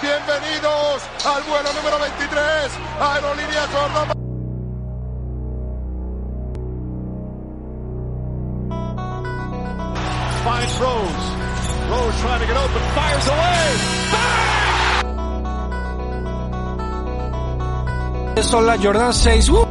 Bienvenidos al vuelo número 23, Aerolíneas Córdoba. Finds Rose. Rose trying to get open, fires away. Bang! Son las Jordan 6. Uh.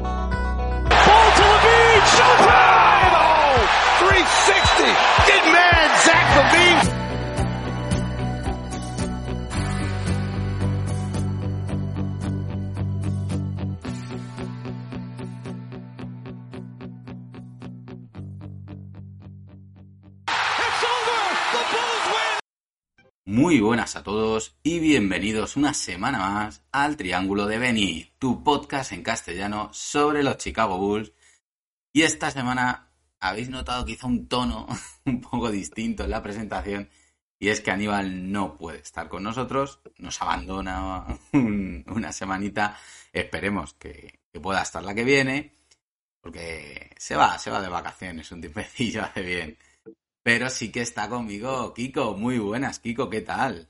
Muy buenas a todos y bienvenidos una semana más al Triángulo de Benny, tu podcast en castellano sobre los Chicago Bulls. Y esta semana habéis notado quizá un tono un poco distinto en la presentación y es que Aníbal no puede estar con nosotros, nos abandona un- una semanita, esperemos que, que pueda estar la que viene, porque se va, se va de vacaciones un tiempecillo, hace bien. Pero sí que está conmigo Kiko. Muy buenas, Kiko, ¿qué tal?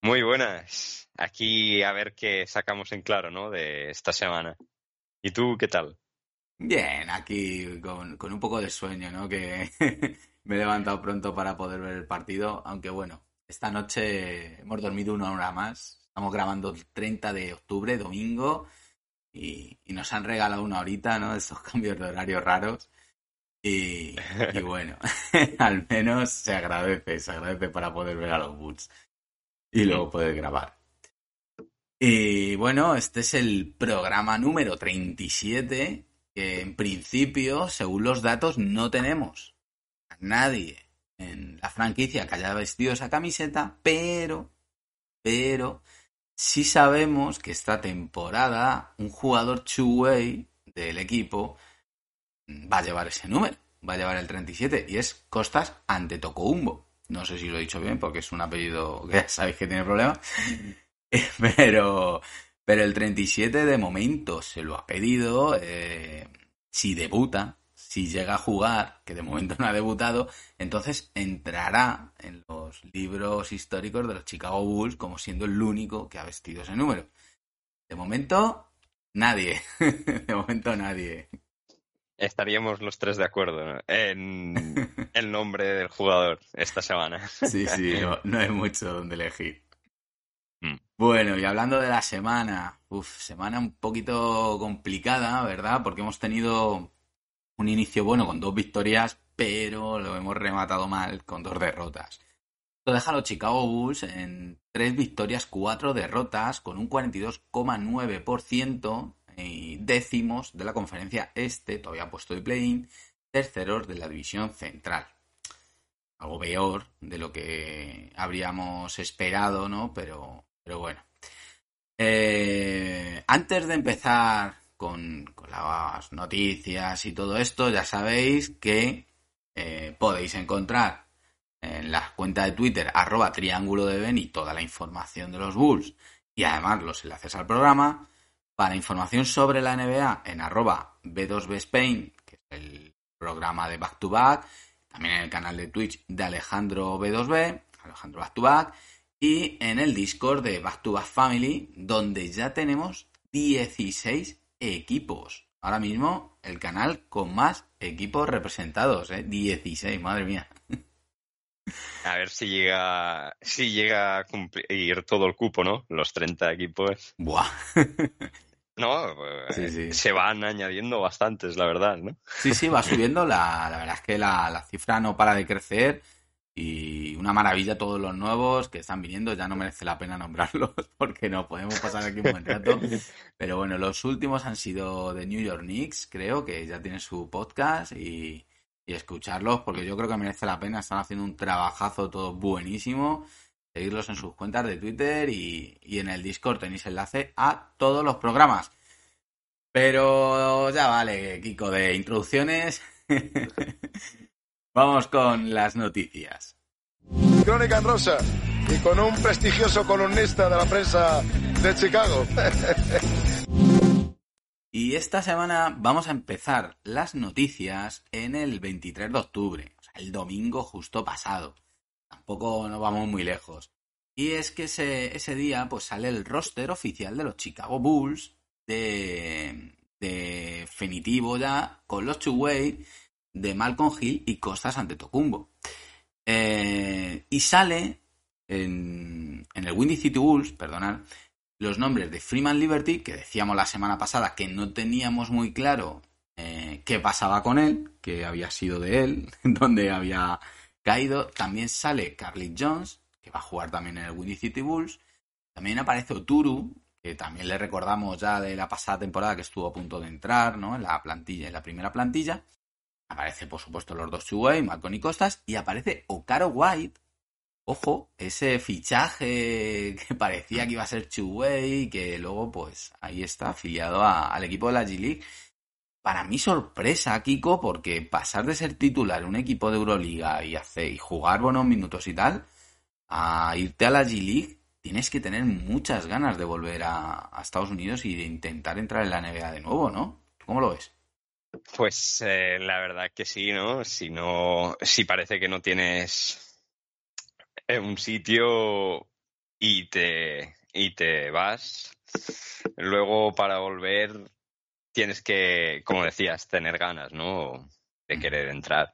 Muy buenas. Aquí a ver qué sacamos en claro, ¿no? De esta semana. ¿Y tú qué tal? Bien, aquí con, con un poco de sueño, ¿no? Que me he levantado pronto para poder ver el partido, aunque bueno, esta noche hemos dormido una hora más. Estamos grabando el 30 de octubre, domingo, y, y nos han regalado una horita, ¿no? Estos cambios de horario raros. Y, y bueno, al menos se agradece, se agradece para poder ver a los Bulls y luego poder grabar. Y bueno, este es el programa número 37 que en principio, según los datos, no tenemos a nadie en la franquicia que haya vestido esa camiseta, pero, pero, sí sabemos que esta temporada un jugador two-way del equipo va a llevar ese número, va a llevar el 37 y es Costas Antetokounmpo. No sé si lo he dicho bien porque es un apellido que ya sabéis que tiene problemas, pero, pero el 37 de momento se lo ha pedido. eh, si debuta, si llega a jugar, que de momento no ha debutado, entonces entrará en los libros históricos de los Chicago Bulls como siendo el único que ha vestido ese número. De momento, nadie. De momento, nadie. Estaríamos los tres de acuerdo ¿no? en el nombre del jugador esta semana. Sí, sí, no, no hay mucho donde elegir. Mm. Bueno, y hablando de la semana, semana un poquito complicada, ¿verdad? Porque hemos tenido un inicio bueno con dos victorias, pero lo hemos rematado mal con dos derrotas. Esto deja a los Chicago Bulls en tres victorias, cuatro derrotas, con un 42,9% y décimos de la conferencia este, todavía puesto de play-in, terceros de la división central algo peor de lo que habríamos esperado, ¿no? Pero, pero bueno. Eh, antes de empezar con, las noticias y todo esto, ya sabéis que eh, podéis encontrar en la cuenta de Twitter, arroba triángulo de Beni, toda la información de los Bulls y además los enlaces al programa. Para información sobre la NBA, en arroba B2B Spain, que es el programa de Back to Back, también en el canal de Twitch de Alejandro B2B, Alejandro Back to Back, y en el Discord de Back to Back Family, donde ya tenemos 16 equipos. Ahora mismo el canal con más equipos representados, ¿eh? 16, madre mía. A ver si llega, si llega a cumplir todo el cupo, ¿no? Los 30 equipos. Buah. No, eh, Sí, sí. se van añadiendo bastantes, la verdad, ¿no? Sí, sí, va subiendo. La, la verdad es que la, la cifra no para de crecer. Y una maravilla todos los nuevos que están viniendo. Ya no merece la pena nombrarlos porque no podemos pasar aquí un buen rato. Pero bueno, los últimos han sido de New York Knicks, creo que ya tienen su podcast y, y escucharlos porque yo creo que merece la pena. Están haciendo un trabajazo todo buenísimo. Seguirlos en sus cuentas de Twitter y, y en el Discord tenéis enlace a todos los programas. Pero ya vale, Kiko, de introducciones. Vamos con las noticias. Crónica en rosa y con un prestigioso columnista de la prensa de Chicago. Y esta semana vamos a empezar las noticias en el 23 de octubre, o sea, el domingo justo pasado. Tampoco nos vamos muy lejos. Y es que ese, ese día pues sale el roster oficial de los Chicago Bulls de, definitivo ya con los two-way de Malcolm Hill y Costas ante Tocumbo. Eh, y sale en, en, el Windy City Bulls, perdonad, los nombres de Freeman Liberty, que decíamos la semana pasada que no teníamos muy claro eh, qué pasaba con él, que había sido de él, donde había caído. También sale Carly Jones, que va a jugar también en el Windy City Bulls. También aparece Oturu, que también le recordamos ya de la pasada temporada que estuvo a punto de entrar, ¿no? En la plantilla, en la primera plantilla. Aparece, por supuesto, los dos Chuway, Malcolm y Costas, y aparece Okaro White. Ojo, ese fichaje que parecía que iba a ser Chuway, que luego, pues, ahí está, afiliado al equipo de la G-League. Para mí sorpresa, Kiko, porque pasar de ser titular en un equipo de Euroliga y, hacer, y jugar buenos minutos y tal, a irte a la G-League, tienes que tener muchas ganas de volver a, a, Estados Unidos y de intentar entrar en la NBA de nuevo, ¿no? ¿Cómo lo ves? Pues eh, la verdad que sí, ¿no? Si no, si parece que no tienes un sitio y te y te vas, luego para volver tienes que, como decías, tener ganas, ¿no? De querer entrar.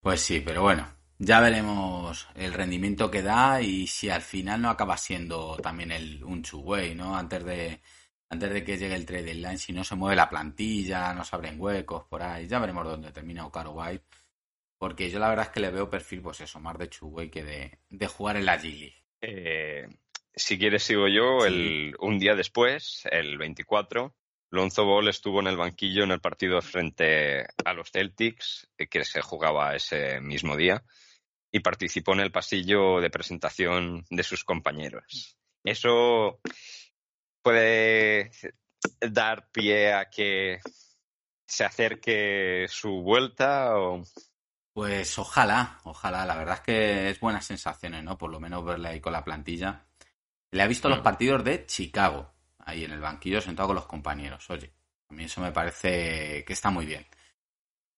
Pues sí, pero bueno, ya veremos el rendimiento que da y si al final no acaba siendo también el un two-way, ¿no? Antes de, antes de que llegue el trade deadline, si no se mueve la plantilla, no se abren huecos por ahí, ya veremos dónde termina Ocaro White. Porque yo la verdad es que le veo perfil, pues eso, más de two-way que de, de, jugar en la G-League. Eh, si quieres sigo yo, sí. el, un día después, el 24, Lonzo Ball estuvo en el banquillo en el partido frente a los Celtics, que se jugaba ese mismo día, y participó en el pasillo de presentación de sus compañeros. Eso puede dar pie a que se acerque su vuelta o... Pues ojalá, ojalá. La verdad es que es buenas sensaciones, ¿no? Por lo menos verle ahí con la plantilla. Le ha visto los partidos de Chicago, ahí en el banquillo sentado con los compañeros. Oye, a mí eso me parece que está muy bien.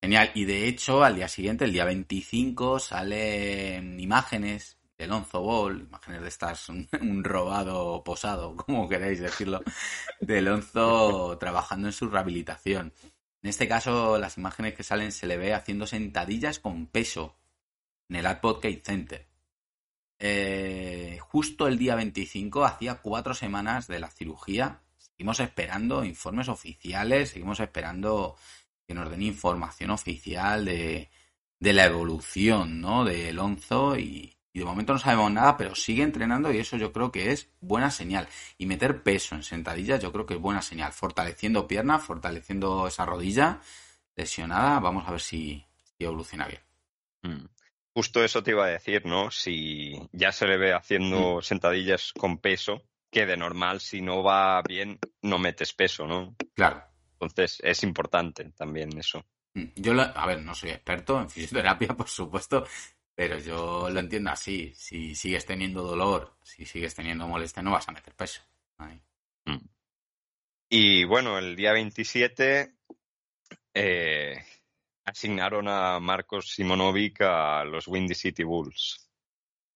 Genial. Y de hecho, al día siguiente, el día 25, salen imágenes de Lonzo Ball, imágenes de estas, un, un robado posado, como queréis decirlo, de Lonzo trabajando en su rehabilitación. En este caso, las imágenes que salen se le ve haciendo sentadillas con peso en el Advocate Center. Eh, justo el día 25, hacía cuatro semanas de la cirugía. Seguimos esperando informes oficiales, seguimos esperando que nos den información oficial de, de la evolución ¿no? de Lonzo y, y, de momento no sabemos nada, pero sigue entrenando y eso yo creo que es buena señal. Y meter peso en sentadillas yo creo que es buena señal, fortaleciendo piernas, fortaleciendo esa rodilla lesionada, vamos a ver si, si evoluciona bien. Mm. Justo eso te iba a decir, ¿no? Si ya se le ve haciendo mm. sentadillas con peso, que de normal si no va bien no metes peso, ¿no? Claro. Entonces es importante también eso. Yo, lo, a ver, no soy experto en fisioterapia, por supuesto, pero yo lo entiendo así. Si sigues teniendo dolor, si sigues teniendo molestia, no vas a meter peso. Ahí. Mm. Y bueno, el día 27 eh, asignaron a Marcos Simonovic a los Windy City Bulls.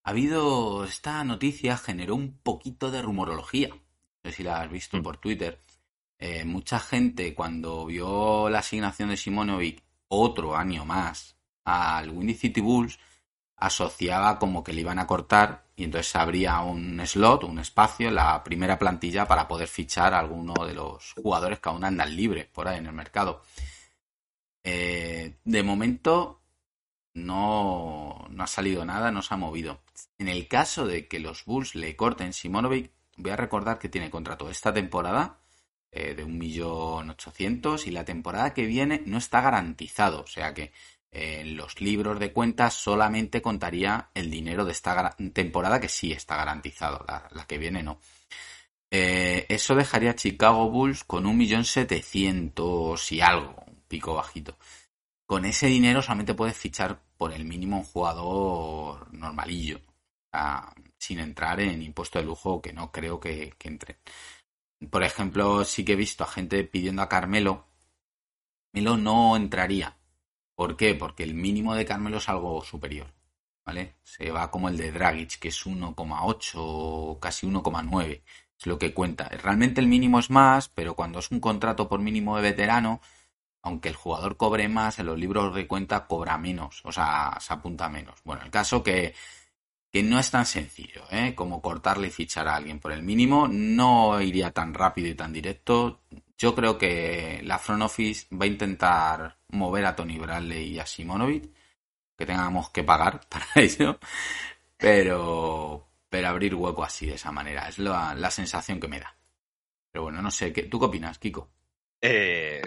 Ha habido. Esta noticia generó un poquito de rumorología. No sé si la has visto mm. por Twitter eh, mucha gente cuando vio la asignación de Simonovic otro año más al Windy City Bulls asociaba como que le iban a cortar y entonces habría un slot, un espacio en la primera plantilla para poder fichar a alguno de los jugadores que aún andan libres por ahí en el mercado. Eh, de momento no, no ha salido nada, no se ha movido. En el caso de que los Bulls le corten Simonovic, voy a recordar que tiene contrato esta temporada eh, de un millón ochocientos y la temporada que viene no está garantizado, o sea que en los libros de cuentas solamente contaría el dinero de esta temporada que sí está garantizado, la, la que viene no. Eh, eso dejaría a Chicago Bulls con un millón setecientos y algo, un pico bajito. Con ese dinero solamente puedes fichar por el mínimo un jugador normalillo, sin entrar en impuesto de lujo que no creo que, que entre por ejemplo, sí que he visto a gente pidiendo a Carmelo. Carmelo no entraría. ¿Por qué? Porque el mínimo de Carmelo es algo superior. ¿vale? Se va como el de Dragic, que es 1,8 o casi 1,9. Es lo que cuenta. Realmente el mínimo es más, pero cuando es un contrato por mínimo de veterano, aunque el jugador cobre más, en los libros de cuenta cobra menos, o sea, se apunta menos. Bueno, el caso que, que no es tan sencillo, ¿eh? Como cortarle y fichar a alguien por el mínimo, no iría tan rápido y tan directo. Yo creo que la front office va a intentar mover a Tony Bradley y a Simonovic, que tengamos que pagar para ello, pero, pero abrir hueco así de esa manera, es la, la sensación que me da. Pero bueno, no sé, ¿qué, ¿tú qué opinas, Kiko? Eh,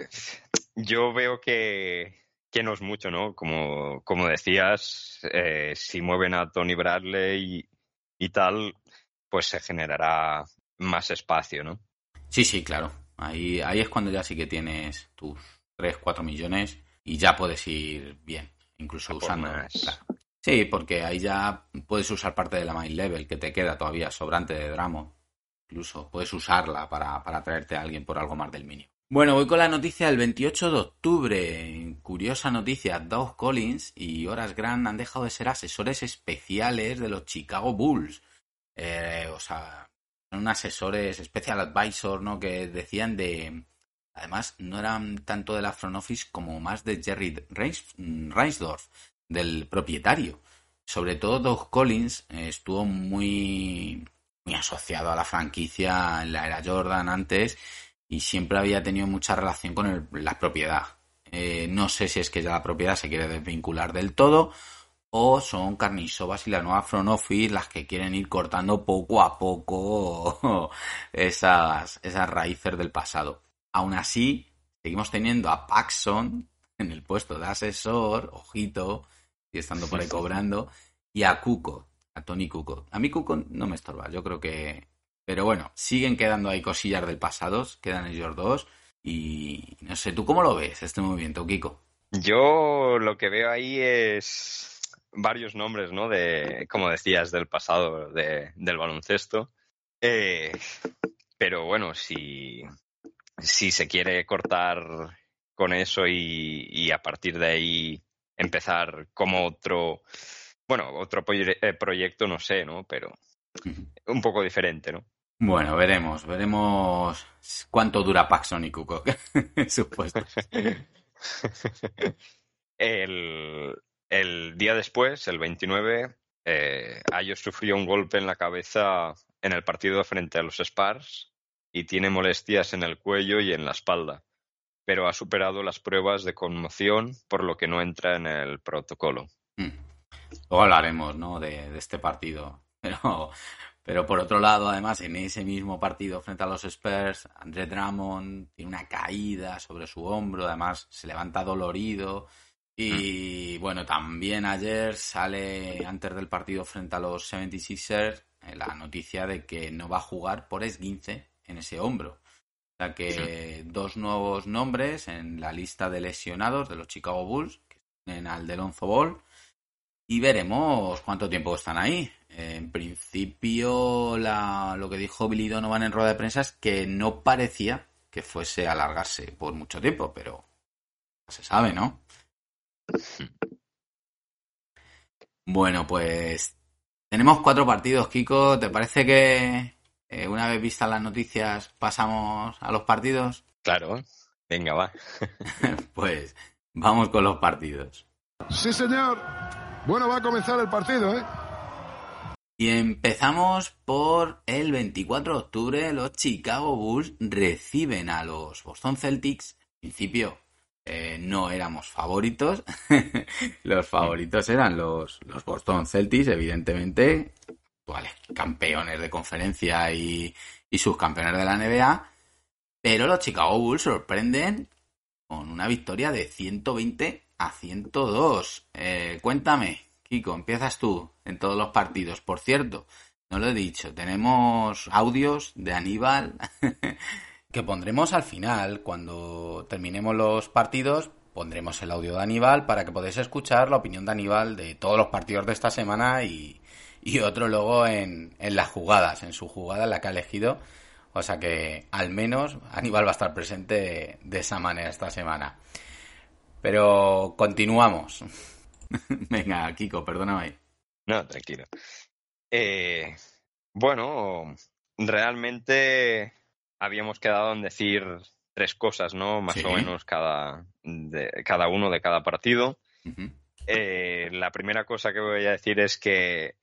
yo veo que, que, no es mucho, ¿no? Como, como decías, eh, si mueven a Tony Bradley y, y, tal, pues se generará más espacio, ¿no? Sí, sí, claro. Ahí, ahí es cuando ya sí que tienes tus 3, 4 millones y ya puedes ir bien, incluso usando. Claro. Sí, porque ahí ya puedes usar parte de la main level que te queda todavía sobrante de Dramo. Incluso puedes usarla para, para traerte a alguien por algo más del mínimo. Bueno, voy con la noticia del 28 de octubre. Curiosa noticia, Doug Collins y Horace Grant han dejado de ser asesores especiales de los Chicago Bulls. Eh, o sea, son asesores, special advisor, ¿no? Que decían de... Además, no eran tanto de la front office como más de Jerry Reinsdorf, del propietario. Sobre todo Doug Collins eh, estuvo muy, muy asociado a la franquicia en la era Jordan antes y siempre había tenido mucha relación con el, la propiedad. Eh, no sé si es que ya la propiedad se quiere desvincular del todo o son Carnisovas y la nueva front office las que quieren ir cortando poco a poco esas, esas raíces del pasado. Aún así, seguimos teniendo a Paxson en el puesto de asesor, ojito, y estando por ahí cobrando, y a Cuco, a Tony Cuco. A mí Cuco no me estorba, yo creo que pero bueno, siguen quedando ahí cosillas del pasado, quedan ellos dos. Y no sé, ¿tú cómo lo ves este movimiento, Kiko? Yo lo que veo ahí es varios nombres, ¿no? De, como decías, del pasado de, del baloncesto. Eh, pero bueno, si, si se quiere cortar con eso y, y, a partir de ahí empezar como otro, bueno, otro eh, proyecto, no sé, ¿no? Pero un poco diferente, ¿no? Bueno, veremos, veremos cuánto dura Paxson y Kukoc, supuesto. el, el, día después, el 29, eh, Ayos sufrió un golpe en la cabeza en el partido frente a los Spars y tiene molestias en el cuello y en la espalda, pero ha superado las pruebas de conmoción, por lo que no entra en el protocolo. Mm. Luego hablaremos, ¿no? De, de este partido. Pero pero por otro lado, además, en ese mismo partido frente a los Spurs, André Drummond tiene una caída sobre su hombro, además se levanta dolorido. Y bueno, también ayer sale antes del partido frente a los 76ers eh, la noticia de que no va a jugar por esguince en ese hombro. O sea que dos nuevos nombres en la lista de lesionados de los Chicago Bulls, que tienen al Delonzo Ball, y veremos cuánto tiempo están ahí. En principio, la, lo que dijo Billy Donovan en rueda de prensa es que no parecía que fuese a alargarse por mucho tiempo, pero se sabe, ¿no? Bueno, pues tenemos cuatro partidos, Kiko. ¿Te parece que eh, una vez vistas las noticias pasamos a los partidos? Claro, venga, va. pues vamos con los partidos. Sí, señor. Bueno, va a comenzar el partido, ¿eh? Y empezamos por el 24 de octubre. Los Chicago Bulls reciben a los Boston Celtics. Principio eh, no éramos favoritos. los favoritos eran los, los Boston Celtics, evidentemente. Actuales campeones de conferencia y, y subcampeones de la NBA. Pero los Chicago Bulls sorprenden con una victoria de 120 a 102. Eh, cuéntame, Kiko, empiezas tú en todos los partidos. Por cierto, no lo he dicho, tenemos audios de Aníbal que pondremos al final, cuando terminemos los partidos, pondremos el audio de Aníbal para que podáis escuchar la opinión de Aníbal de todos los partidos de esta semana y, y otro luego en, en las jugadas, en su jugada en la que ha elegido. O sea que al menos Aníbal va a estar presente de esa manera esta semana. Pero continuamos. Venga, Kiko, perdóname. No, tranquilo. Eh, bueno, realmente habíamos quedado en decir tres cosas, ¿no? Más Sí. o menos cada, de, cada uno de cada partido. Eh, la primera cosa que voy a decir es que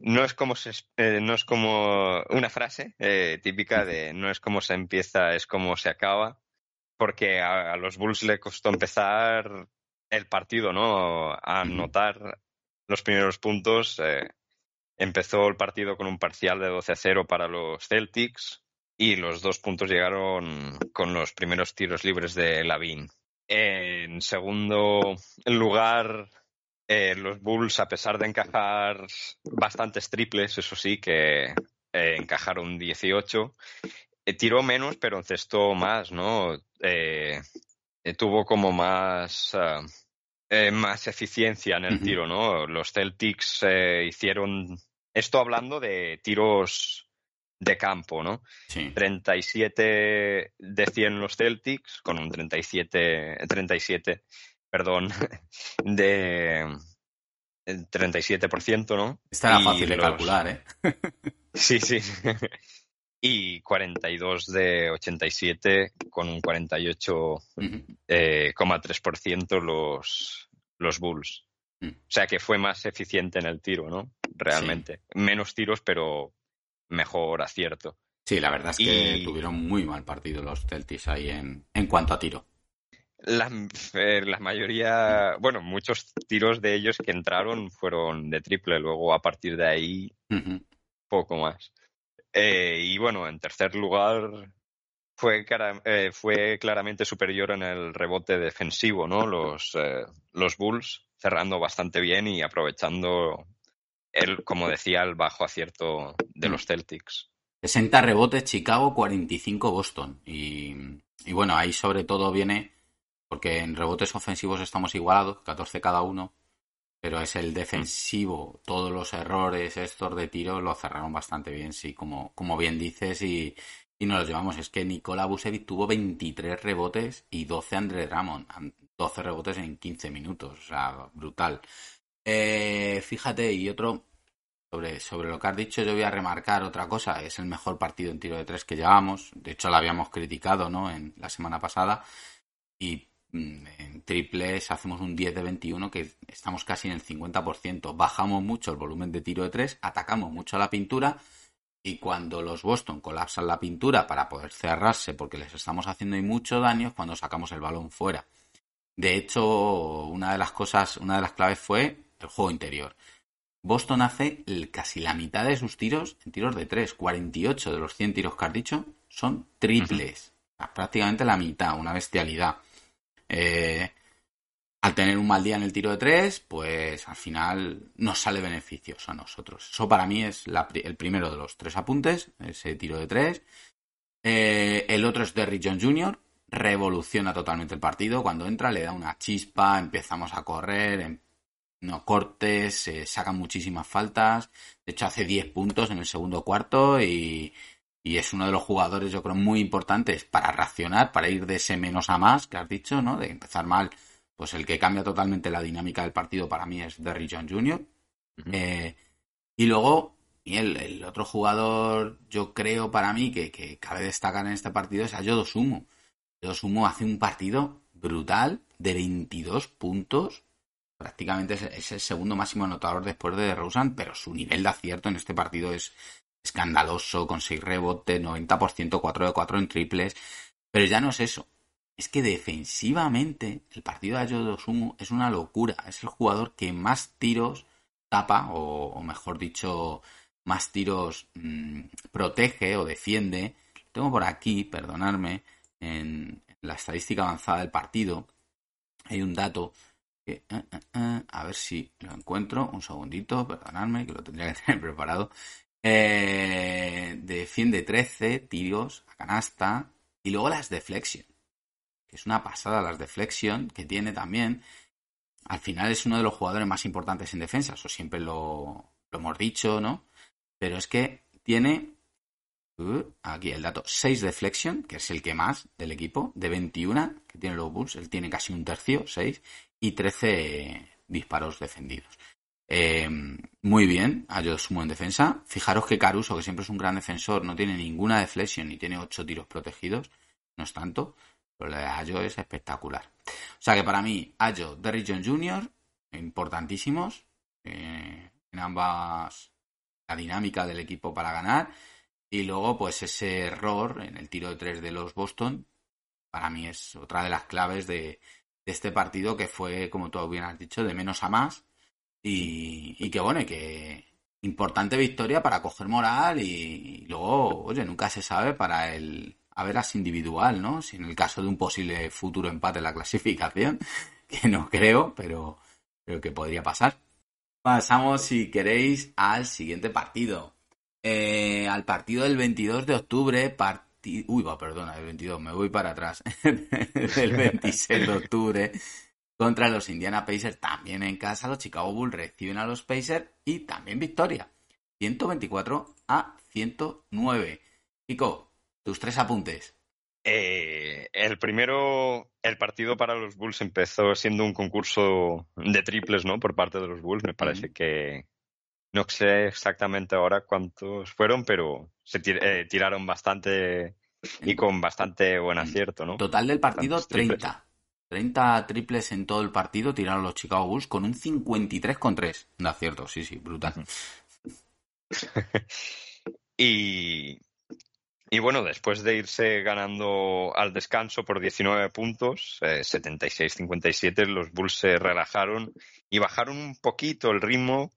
no es como se, eh, no es como una frase eh, típica de no es como se empieza, es como se acaba, porque a, a los Bulls le costó empezar el partido, ¿no? A anotar los primeros puntos. empezó el partido con un parcial de 12 a 0 para los Celtics y los dos puntos llegaron con los primeros tiros libres de Lavin. En segundo lugar, eh, los Bulls, a pesar de encajar bastantes triples, eso sí, que eh, encajaron 18, eh, tiró menos, pero encestó más, ¿no? Tuvo como más, ah, más eficiencia en el tiro, ¿no? Los Celtics eh, hicieron, esto hablando de tiros de campo, ¿no? Sí. 37 de 100 los Celtics, con un 37, 37 perdón, de eh, 37%, ¿no? Esta era Y fácil de los- calcular, ¿eh? Sí, sí. y 42 de 87, con un 48,3% Ujú. los, los Bulls. Mm. O sea que fue más eficiente en el tiro, ¿no? Realmente. Menos tiros, pero mejor acierto. Sí, la verdad es que Y- tuvieron muy mal partido los Celtics ahí en, en cuanto a tiro. La, eh, la mayoría, bueno, muchos tiros de ellos que entraron fueron de triple, luego a partir de ahí poco más. Eh, y bueno, en tercer lugar fue, cara- eh, fue claramente superior en el rebote defensivo, ¿no? Los, los Bulls cerrando bastante bien y aprovechando el, como decía, el bajo acierto de los Celtics. 60 rebotes Chicago, 45 Boston. Y, y bueno, ahí sobre todo viene, porque en rebotes ofensivos estamos igualados, 14 cada uno, pero es el defensivo, todos los errores estos de tiro lo cerraron bastante bien, sí, como, como bien dices, y, y nos los llevamos. Es que Nikola Vucevic tuvo 23 rebotes y 12 Andre Drummond, 12 rebotes en 15 minutos, o sea, brutal. Eh, fíjate, y otro, sobre, sobre lo que has dicho, yo voy a remarcar otra cosa. Es el mejor partido en tiro de tres que llevamos. De hecho, lo habíamos criticado, ¿no? En la semana pasada. Y mm, en triples hacemos un 10 de 21 que estamos casi en el 50%. Bajamos mucho el volumen de tiro de tres, atacamos mucho la pintura. Y cuando los Boston colapsan la pintura para poder cerrarse, porque les estamos haciendo mucho daño, es cuando sacamos el balón fuera. De hecho, una de las cosas, una de las claves fue el juego interior. Boston hace casi la mitad de sus tiros en tiros de 3. 48 de los 100 tiros que has dicho son triples. Prácticamente la mitad, una bestialidad. Eh, al tener un mal día en el tiro de 3, pues al final nos sale beneficioso a nosotros. Eso para mí es la el primero de los tres apuntes, ese tiro de 3. el otro es Derrick John Jr., revoluciona totalmente el partido. Cuando entra le da una chispa, empezamos a correr, no cortes, se sacan muchísimas faltas. De hecho, hace 10 puntos en el segundo cuarto y, y es uno de los jugadores, yo creo, muy importantes para reaccionar, para ir de ese menos a más que has dicho, ¿no? De empezar mal. Pues el que cambia totalmente la dinámica del partido para mí es Derrick John Jr. Eh, y luego, y el, el otro jugador, yo creo para mí que, que cabe destacar en este partido es Ayodo Sumo. Ayodo Sumo hace un partido brutal de 22 puntos. Prácticamente es, el segundo máximo anotador después de DeRozan, pero su nivel de acierto en este partido es escandaloso, con 6 rebotes, 90%, 4 de 4 en triples. Pero ya no es eso. Es que defensivamente el partido de Sumo es una locura. Es el jugador que más tiros tapa, o, mejor dicho, más tiros mm, protege o defiende. Tengo por aquí, perdonadme, en la estadística avanzada del partido, hay un dato eh, eh, eh, a ver si lo encuentro, un segundito, perdonadme, que lo tendría que tener preparado. Defiende 13 tiros a canasta y luego las deflection, que es una pasada las deflection que tiene también al final es uno de los jugadores más importantes en defensa, eso siempre lo, hemos dicho, ¿no? Pero es que tiene, uh, aquí el dato, 6 deflection, que es el que más del equipo, de 21 que tiene los Bulls, él tiene casi un tercio, 6, y 13 disparos defendidos. Eh, muy bien, Ayo sumo en defensa. Fijaros que Caruso, que siempre es un gran defensor, no tiene ninguna deflexión ni tiene ocho tiros protegidos. No es tanto. Pero lo de Ayo es espectacular. O sea que para mí, Ayo, Derrick John Jr., importantísimos. Eh, en ambas la dinámica del equipo para ganar. Y luego, pues ese error en el tiro de tres de los Boston, para mí es otra de las claves de, este partido que fue, como tú bien has dicho, de menos a más. Y, y que bueno, y que importante victoria para coger moral y, luego, oye, nunca se sabe para el a veras individual, ¿no? Si en el caso de un posible futuro empate en la clasificación, que no creo, pero creo que podría pasar. Pasamos, si queréis, al siguiente partido. Eh, al partido del 22 de octubre, partido... Uy, va, perdona, el 22, me voy para atrás. el 26 de octubre, contra los Indiana Pacers, también en casa, los Chicago Bulls reciben a los Pacers y también victoria. 124 a 109. Pico, tus tres apuntes. Eh, el primero, el partido para los Bulls empezó siendo un concurso de triples, ¿no? Por parte de los Bulls. Me parece que, no sé exactamente ahora cuántos fueron, pero se eh, tiraron bastante y con bastante buen acierto, ¿no? Total del partido, 30. 30 triples en todo el partido tiraron los Chicago Bulls con un 53 con 3 de acierto, sí, sí, brutal. y, y bueno, después de irse ganando al descanso por 19 puntos, 76-57, eh, los Bulls se relajaron y bajaron un poquito el ritmo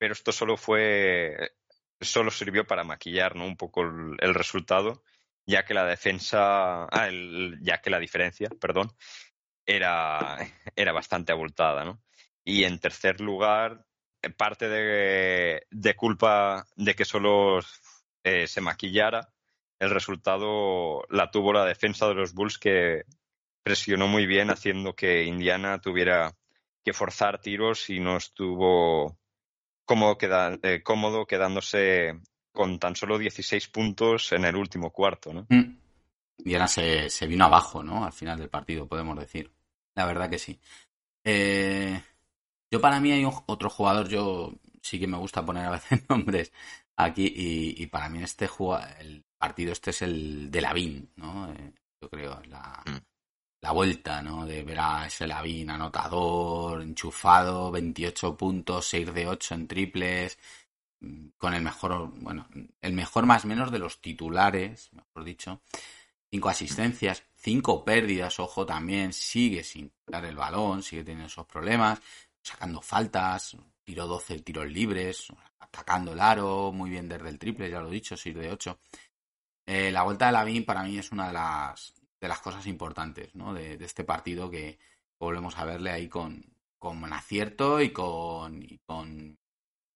pero esto solo fue, solo sirvió para maquillar ¿no? un poco el, resultado, ya que la defensa, ah, ya que la diferencia, perdón, era, era bastante abultada, ¿no? Y en tercer lugar, parte de, de culpa de que solo eh, se maquillara, el resultado la tuvo la defensa de los Bulls que presionó muy bien haciendo que Indiana tuviera que forzar tiros y no estuvo cómodo, queda, eh, cómodo quedándose con tan solo 16 puntos en el último cuarto, ¿no? Mm. Y ahora se, se, vino abajo, ¿no? Al final del partido, podemos decir. La verdad que sí. Eh, yo para mí hay otro jugador, yo sí que me gusta poner a veces nombres aquí y, para mí este el partido este es el de Lavín, ¿no? Eh, yo creo, la, mm la vuelta, ¿no? De ver a ese Lavín anotador, enchufado, 28 puntos, 6 de 8 en triples, con el mejor, bueno, el mejor más menos de los titulares, mejor dicho, cinco asistencias, cinco pérdidas, ojo también, sigue sin dar el balón, sigue teniendo esos problemas, sacando faltas, tiró 12 tiros libres, atacando el aro, muy bien desde el triple, ya lo he dicho, 6 de 8. Eh, la vuelta de Lavín para mí es una de las de las cosas importantes ¿no? de, este partido que volvemos a verle ahí con, con acierto y con, con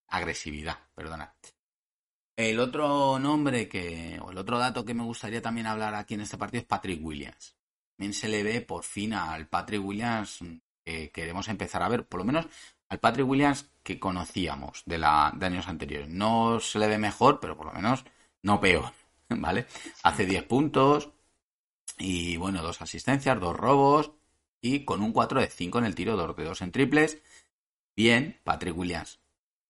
agresividad, perdona. El otro nombre que, o el otro dato que me gustaría también hablar aquí en este partido es Patrick Williams. También se le ve por fin al Patrick Williams que queremos empezar a ver, por lo menos al Patrick Williams que conocíamos de, la, de años anteriores. No se le ve mejor, pero por lo menos no peor, ¿vale? Hace 10 puntos, y bueno, dos asistencias, dos robos y con un 4 de 5 en el tiro, dos de dos en triples. Bien, Patrick Williams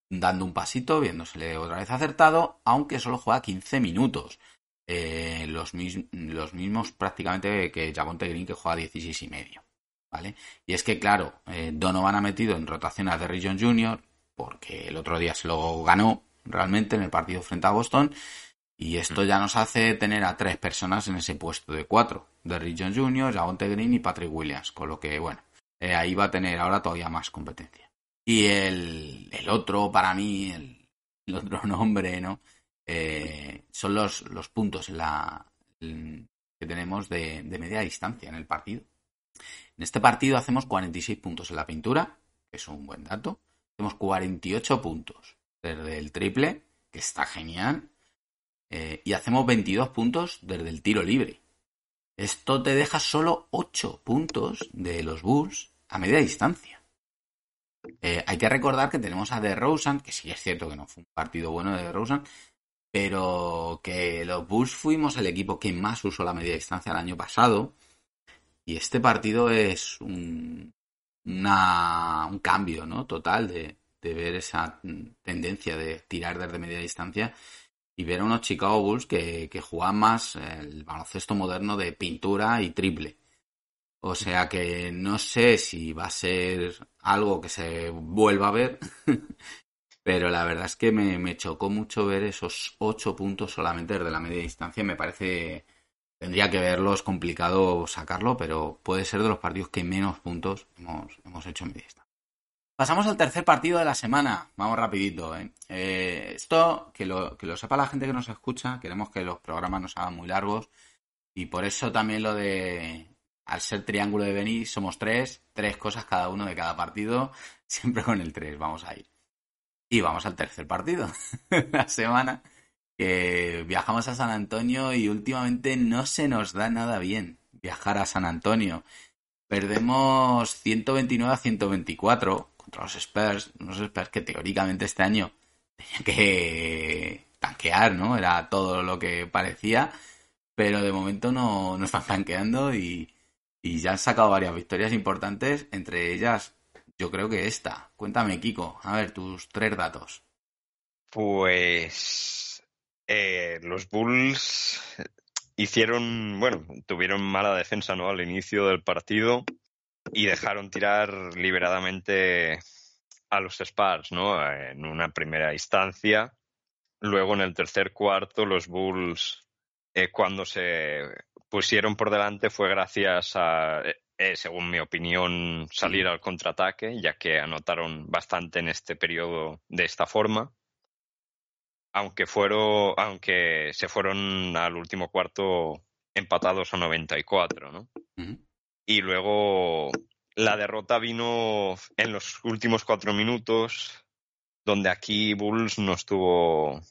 dando un pasito, viéndosele otra vez acertado, aunque solo juega 15 minutos. Eh, los, mismos prácticamente que Javonte Green que juega 16 y medio. ¿Vale? Y es que, claro, eh, Donovan ha metido en rotación a Derrick John Jr., porque el otro día se lo ganó realmente en el partido frente a Boston, y esto ya nos hace tener a tres personas en ese puesto de cuatro. Derrick Jones Jr., Javonte Green y Patrick Williams. Con lo que, bueno, eh, ahí va a tener ahora todavía más competencia. Y el, el otro, para mí, el, el otro nombre, ¿no? Eh, son los, los puntos en la, que tenemos de, de media distancia en el partido. En este partido hacemos 46 puntos en la pintura, que es un buen dato. Hacemos 48 puntos desde el triple, que está genial. Eh, y hacemos 22 puntos desde el tiro libre. Esto te deja solo 8 puntos de los Bulls a media distancia. Eh, hay que recordar que tenemos a DeRozan, que sí es cierto que no fue un partido bueno de DeRozan, pero que los Bulls fuimos el equipo que más usó la media distancia el año pasado. Y este partido es un, un cambio ¿no? total de, de ver esa tendencia de tirar desde media distancia y ver a unos Chicago Bulls que, que más el baloncesto moderno de pintura y triple. O sea que no sé si va a ser algo que se vuelva a ver, pero la verdad es que me, me chocó mucho ver esos ocho puntos solamente desde la media distancia. Me parece, tendría que verlos, complicado sacarlo, pero puede ser de los partidos que menos puntos hemos, hemos hecho en media distancia. Pasamos al tercer partido de la semana. Vamos rapidito. ¿eh? Eh, esto, que lo, que lo sepa la gente que nos escucha, queremos que los programas no se hagan muy largos. Y por eso también lo de, al ser triángulo de Beni, somos tres, tres cosas cada uno de cada partido, siempre con el tres vamos a ir. Y vamos al tercer partido de la semana, que viajamos a San Antonio y últimamente no se nos da nada bien viajar a San Antonio. Perdemos 129 a 124 contra los Spurs, unos Spurs que teóricamente este año tenían que tanquear, ¿no? Era todo lo que parecía, pero de momento no, no están tanqueando y, y ya han sacado varias victorias importantes, entre ellas yo creo que esta. Cuéntame, Kiko, a ver tus tres datos. Pues eh, los Bulls hicieron, bueno, tuvieron mala defensa, ¿no? Al inicio del partido y dejaron tirar liberadamente a los Spurs, ¿no? En una primera instancia. Luego, en el tercer cuarto, los Bulls, eh, cuando se pusieron por delante, fue gracias a, eh, según mi opinión, salir al contraataque, ya que anotaron bastante en este periodo de esta forma. Aunque, fueron, aunque se fueron al último cuarto empatados a 94, ¿no? Y luego la derrota vino en los últimos cuatro minutos, donde aquí Bulls no estuvo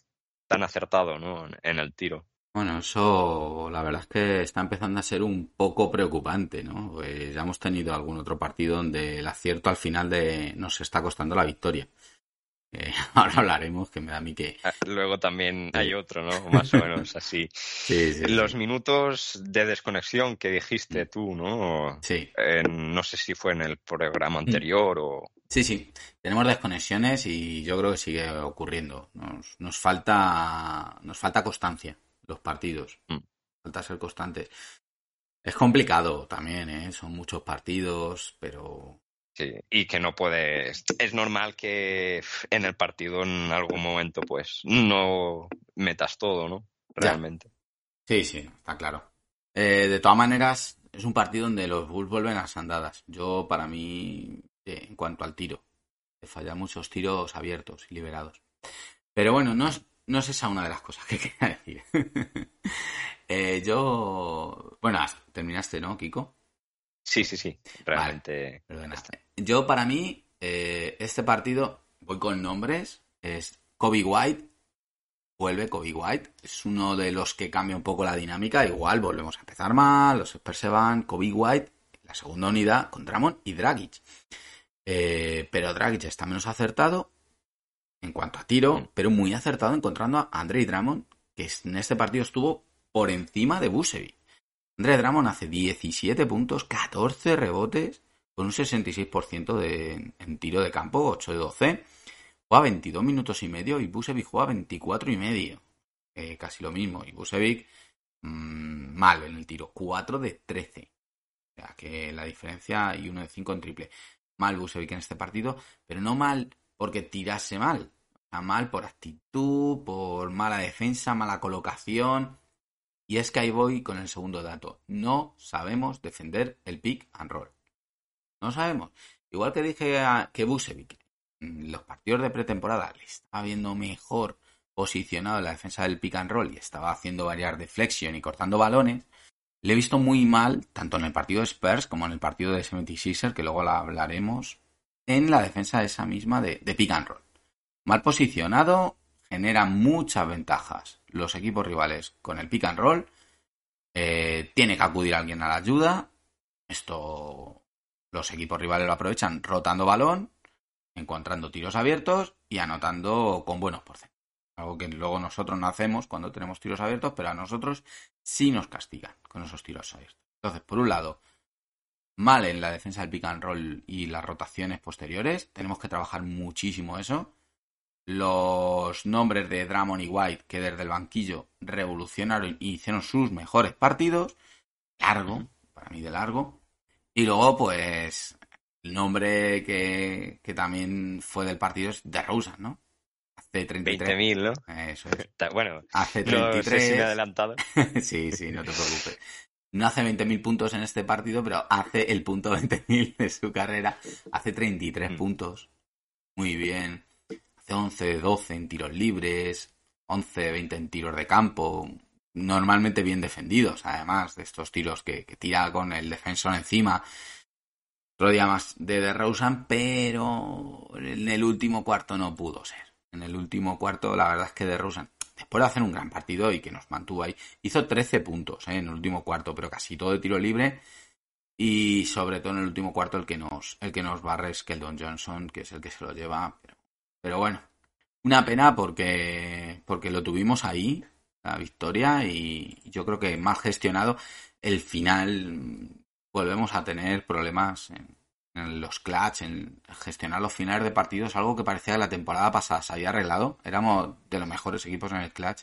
tan acertado ¿no? en el tiro. Bueno, eso la verdad es que está empezando a ser un poco preocupante, ¿no? Pues ya hemos tenido algún otro partido donde el acierto al final de nos está costando la victoria. Eh, ahora hablaremos, que me da a mí que... Ah, luego también hay otro, ¿no? Más o menos así. Sí, sí, Los minutos de desconexión que dijiste tú, ¿no? Sí. Eh, no sé si fue en el programa anterior o... Sí, sí. Tenemos desconexiones y yo creo que sigue ocurriendo. Nos, nos falta nos falta constancia los partidos. Mm. Falta ser constantes. Es complicado también, ¿eh? Son muchos partidos, pero Sí, y que no puedes. Es normal que en el partido en algún momento, pues, no metas todo, ¿no? Realmente. Sí, sí, está claro. Eh, de todas maneras, es un partido donde los Bulls vuelven a las andadas. Yo, para mí, eh, en cuanto al tiro, falla muchos tiros abiertos y liberados. Pero bueno, no es, no es esa una de las cosas que quería decir. eh, yo. Bueno, terminaste, ¿no, Kiko? Sí, sí, sí. Realmente. Vale, Yo, para mí, eh, este partido, voy con nombres, es Kobe White. Vuelve Kobe White. Es uno de los que cambia un poco la dinámica. Igual volvemos a empezar mal. Los Spurs se van. Kobe White, la segunda unidad con Dramon y Dragic. Eh, pero Dragic está menos acertado en cuanto a tiro, mm. pero muy acertado encontrando a Andre Drummond, que en este partido estuvo por encima de Busevic. Andre Drummond hace 17 puntos, 14 rebotes, con un 66% de, en tiro de campo, 8 de 12. Juega 22 minutos y medio y Busevic juega 24 y medio. Eh, casi lo mismo. Y Busevic mmm, mal en el tiro, 4 de 13. O sea que la diferencia y 1 de 5 en triple. Mal Busevic en este partido, pero no mal porque tirase mal. Mal por actitud, por mala defensa, mala colocación. Y es que ahí voy con el segundo dato. No sabemos defender el pick and roll. No sabemos. Igual que dije que Busevic, los partidos de pretemporada le estaba viendo mejor posicionado en la defensa del pick and roll y estaba haciendo varias deflexión y cortando balones. Le he visto muy mal, tanto en el partido de Spurs como en el partido de 76ers, que luego la hablaremos, en la defensa de esa misma de, de pick and roll. Mal posicionado, genera muchas ventajas los equipos rivales con el pick and roll. Eh, tiene que acudir alguien a la ayuda. Esto los equipos rivales lo aprovechan rotando balón, encontrando tiros abiertos y anotando con buenos porcentajes. Algo que luego nosotros no hacemos cuando tenemos tiros abiertos, pero a nosotros sí nos castigan con esos tiros abiertos. Entonces, por un lado, mal en la defensa del pick and roll y las rotaciones posteriores. Tenemos que trabajar muchísimo eso. Los nombres de Drummond y White, que desde el banquillo revolucionaron y hicieron sus mejores partidos. Largo, para mí de largo. Y luego, pues, el nombre que, que también fue del partido es de Rosa, ¿no? Hace 33. 20.000, ¿no? Eso es. Bueno, Hace no 33. sé si me he adelantado. sí, sí, no te preocupes. No hace 20.000 puntos en este partido, pero hace el punto 20.000 de su carrera. Hace 33 Mm. puntos. Muy bien. Hace 11, 12 en tiros libres. 11, 20 en tiros de campo. Normalmente bien defendidos, además de estos tiros que, tira con el defensor encima. Otro día más de DeRozan, pero en el último cuarto no pudo ser. En el último cuarto, la verdad es que DeRozan, después de hacer un gran partido y que nos mantuvo ahí, hizo 13 puntos ¿eh? en el último cuarto, pero casi todo de tiro libre. Y sobre todo en el último cuarto el que nos, el que nos barre es Keldon Johnson, que es el que se lo lleva. Pero, pero bueno, una pena porque, porque lo tuvimos ahí, la victoria, y yo creo que mal gestionado. El final volvemos a tener problemas en, en los clutch, en gestionar los finales de partidos, algo que parecía que la temporada pasada se había arreglado. Éramos de los mejores equipos en el clutch.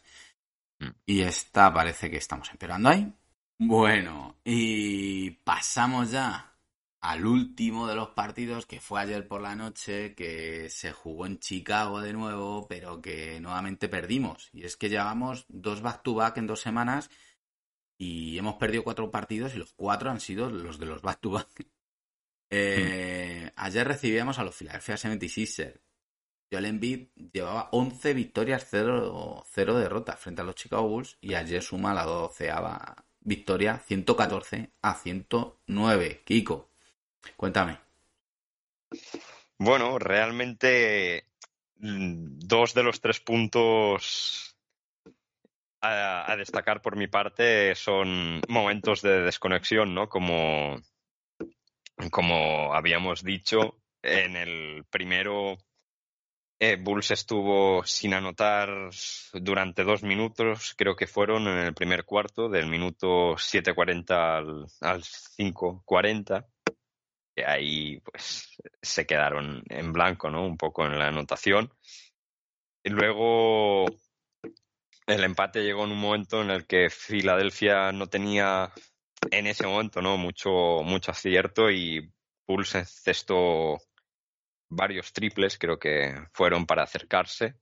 Mm. Y esta parece que estamos empeorando ahí. Bueno, y pasamos ya al último de los partidos que fue ayer por la noche, que se jugó en Chicago de nuevo, pero que nuevamente perdimos. Y es que llevamos dos back-to-back en dos semanas y hemos perdido cuatro partidos y los cuatro han sido los de los back-to-back. Eh, ayer recibíamos a los Philadelphia 76ers. Joel Embiid llevaba 11 victorias, 0, 0 derrotas frente a los Chicago Bulls y ayer suma la doceava victoria 114 a 109. Kiko, cuéntame. Bueno, realmente mm, dos de los tres puntos a, destacar por mi parte son momentos de desconexión, ¿no? Como, como habíamos dicho, en el primero eh, Bulls estuvo sin anotar durante dos minutos, creo que fueron en el primer cuarto, del minuto 7.40 al, al 5.40 que ahí pues se quedaron en blanco, ¿no? Un poco en la anotación. Y luego el empate llegó en un momento en el que Filadelfia no tenía en ese momento, ¿no? Mucho, mucho acierto y Bulls encestó varios triples, creo que fueron para acercarse.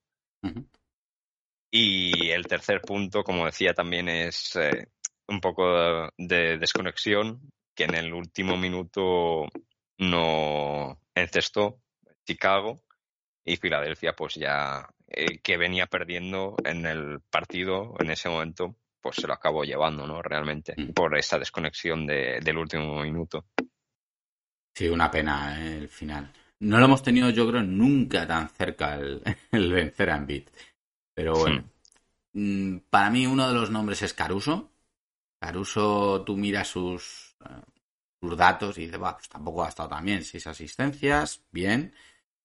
Y el tercer punto, como decía, también es eh, un poco de desconexión, que en el último minuto no encestó Chicago y Filadelfia, pues ya eh, que venía perdiendo en el partido en ese momento, pues se lo acabó llevando, ¿no? Realmente, Mm. por esa desconexión de- del último minuto. Sí, una pena ¿eh? el final. No lo hemos tenido, yo creo, nunca tan cerca el, el vencer a Embiid. Pero bueno. Mm, Para mí uno de los nombres es Caruso. Caruso, tú miras sus, sus datos y dices, va, pues tampoco ha estado tan bien. Seis asistencias, bien.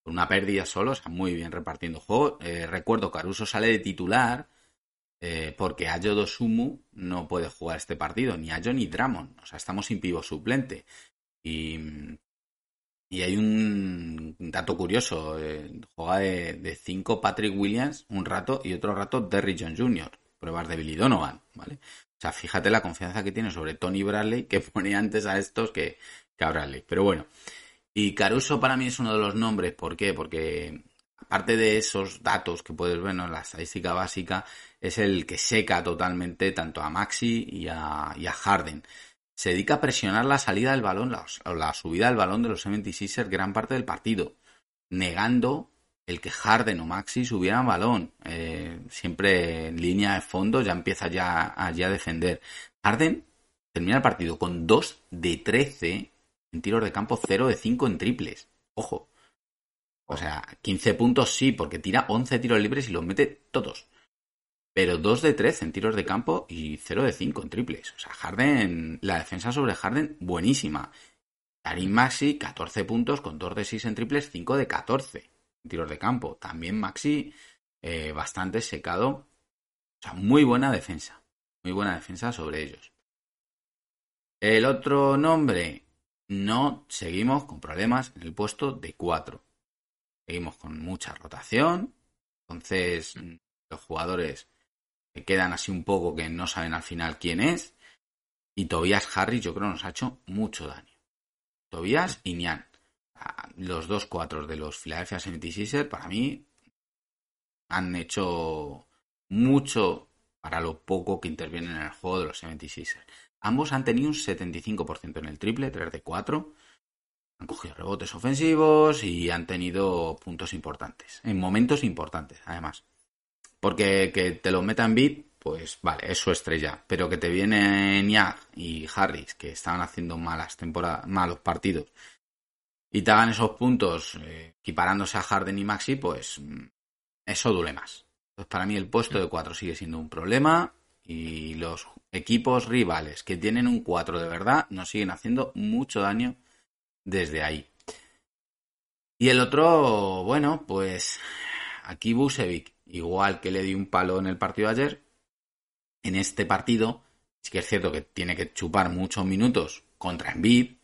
Una pérdida solo, o sea, muy bien repartiendo juego. Eh, recuerdo, Caruso sale de titular eh, porque Ayo Dosumu no puede jugar este partido, ni Ayo ni Dramon. O sea, estamos sin pivo suplente. Y, y hay un dato curioso. eh, juega de 5 Patrick Williams un rato y otro rato Derrick John Jr. Pruebas de Billy Donovan, ¿vale? Sea, fíjate la confianza que tiene sobre Tony Bradley que pone antes a estos que, que a Bradley. Pero bueno. Y Caruso para mí es uno de los nombres. ¿Por qué? Porque aparte de esos datos que puedes ver ¿no? en la estadística básica, es el que seca totalmente tanto a Maxi y a, y a Harden. Se dedica a presionar la salida del balón, la, la subida del balón de los 76ers gran parte del partido, negando el que Harden o Maxi subieran balón. Eh, siempre en línea de fondo ya empieza ya, a, defender. Harden termina el partido con 2 de 13 en tiros de campo, 0 de 5 en triples. Ojo. O sea, 15 puntos sí, porque tira 11 tiros libres y los mete todos. Pero 2 de 13 en tiros de campo y 0 de 5 en triples. O sea, Harden, la defensa sobre Harden, buenísima. Karim Maxi, 14 puntos con 2 de 6 en triples, 5 de 14 en tiros de campo. También Maxi, eh, bastante secado. O sea, muy buena defensa. Muy buena defensa sobre ellos. El otro nombre, no seguimos con problemas en el puesto de 4. Seguimos con mucha rotación. Entonces, los jugadores quedan así un poco que no saben al final quién es. Y Tobias Harris, yo creo, nos ha hecho mucho daño. Tobias y Nian. Los dos cuatro de los Philadelphia 76ers, para mí, han hecho mucho para lo poco que intervienen en el juego de los 76ers. Ambos han tenido un 75% en el triple, 3 de 4. Han cogido rebotes ofensivos y han tenido puntos importantes. En momentos importantes, además. Porque que te lo metan bit, pues vale, es su estrella. Pero que te vienen Niag y Harris, que estaban haciendo malas temporadas, malos partidos, y te hagan esos puntos eh, equiparándose a Harden y Maxi, pues mm, eso duele más. Pues para mí el puesto de 4 sigue siendo un problema y los equipos rivales que tienen un 4 de verdad nos siguen haciendo mucho daño desde ahí. Y el otro, bueno, pues aquí Busevic, igual que le di un palo en el partido de ayer, en este partido sí que es cierto que tiene que chupar muchos minutos contra Embiid,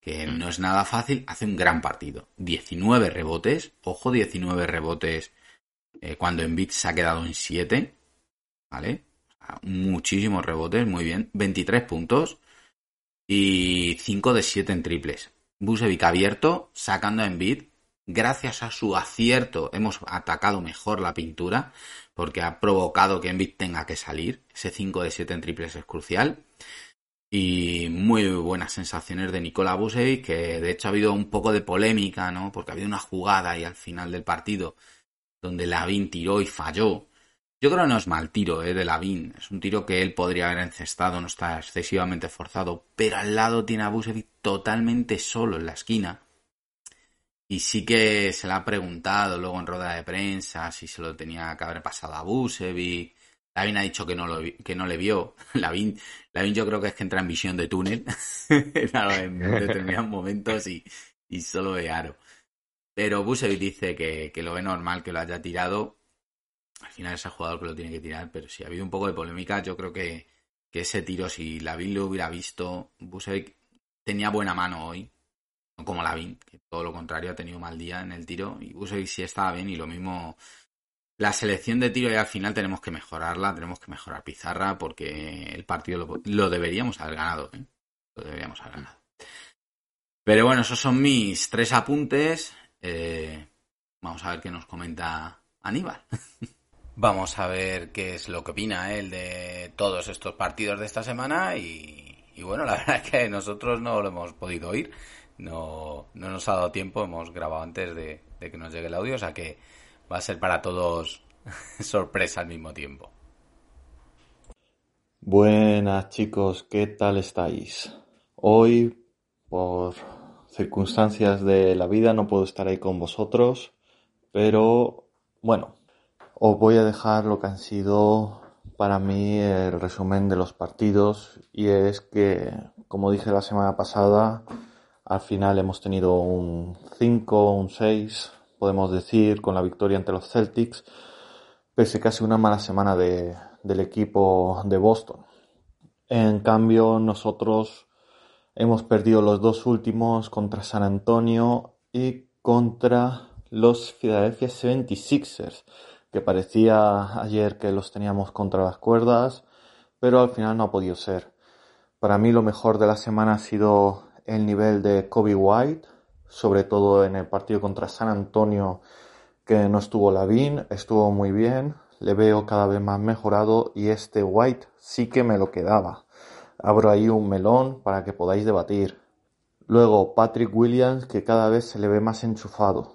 que no es nada fácil, hace un gran partido. 19 rebotes, ojo, 19 rebotes eh, cuando Embiid se ha quedado en 7, ¿vale? muchísimos rebotes, muy bien. 23 puntos y 5 de 7 en triples. Busevic abierto, sacando a Embiid. Gracias a su acierto hemos atacado mejor la pintura porque ha provocado que Embiid tenga que salir. Ese 5 de 7 en triples es crucial. Y muy buenas sensaciones de Nikola Busevic, que de hecho ha habido un poco de polémica, ¿no? Porque ha habido una jugada y al final del partido donde Lavin tiró y falló. Yo creo que no es mal tiro ¿eh? de Lavin. Es un tiro que él podría haber encestado, no está excesivamente forzado. Pero al lado tiene a Busevic totalmente solo en la esquina. Y sí que se le ha preguntado luego en rueda de prensa si se lo tenía que haber pasado a Busevic. Lavin ha dicho que no, lo, que no le vio. Lavin yo creo que es que entra en visión de túnel en determinados momentos y, y solo ve aro. Pero Busevic dice que, lo ve normal que lo haya tirado. Al final es el jugador que lo tiene que tirar, pero si ha habido un poco de polémica, yo creo que, ese tiro, si Lavin lo hubiera visto, Busevic tenía buena mano hoy, no como Lavin, que todo lo contrario ha tenido mal día en el tiro, y Busevic sí estaba bien, y lo mismo la selección de tiro y al final tenemos que mejorarla, tenemos que mejorar Pizarra porque el partido lo, deberíamos haber ganado, ¿eh? Lo deberíamos haber ganado. Pero bueno, esos son mis tres apuntes. Eh, vamos a ver qué nos comenta Aníbal. Vamos a ver qué es lo que opina él de todos estos partidos de esta semana y, bueno, la verdad es que nosotros no lo hemos podido oír, no, no nos ha dado tiempo, hemos grabado antes de, de que nos llegue el audio, o sea que va a ser para todos sorpresa al mismo tiempo. Buenas chicos, ¿qué tal estáis? Hoy, por circunstancias de la vida no puedo estar ahí con vosotros, pero bueno, os voy a dejar lo que han sido para mí el resumen de los partidos y es que, como dije la semana pasada, al final hemos tenido un 5, un 6, podemos decir, con la victoria ante los Celtics, pese casi una mala semana de, del equipo de Boston. En cambio, nosotros Hemos perdido los dos últimos contra San Antonio y contra los Philadelphia 76ers, que parecía ayer que los teníamos contra las cuerdas, pero al final no ha podido ser. Para mí lo mejor de la semana ha sido el nivel de Kobe White, sobre todo en el partido contra San Antonio, que no estuvo Lavin, estuvo muy bien, le veo cada vez más mejorado y este White sí que me lo quedaba abro ahí un melón para que podáis debatir. Luego, Patrick Williams, que cada vez se le ve más enchufado.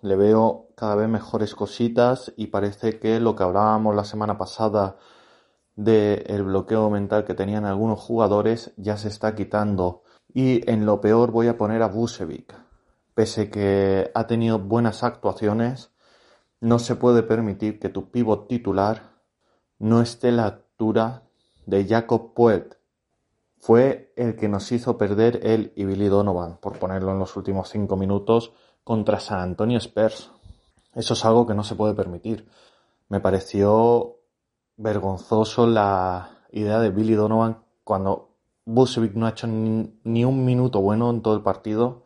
Le veo cada vez mejores cositas y parece que lo que hablábamos la semana pasada del bloqueo mental que tenían algunos jugadores ya se está quitando. Y en lo peor voy a poner a Busevic. Pese que ha tenido buenas actuaciones, no se puede permitir que tu pivot titular no esté a la altura de Jacob Poet, fue el que nos hizo perder él y Billy Donovan, por ponerlo en los últimos cinco minutos, contra San Antonio Spurs. Eso es algo que no se puede permitir. Me pareció vergonzoso la idea de Billy Donovan cuando Busevic no ha hecho ni, un minuto bueno en todo el partido.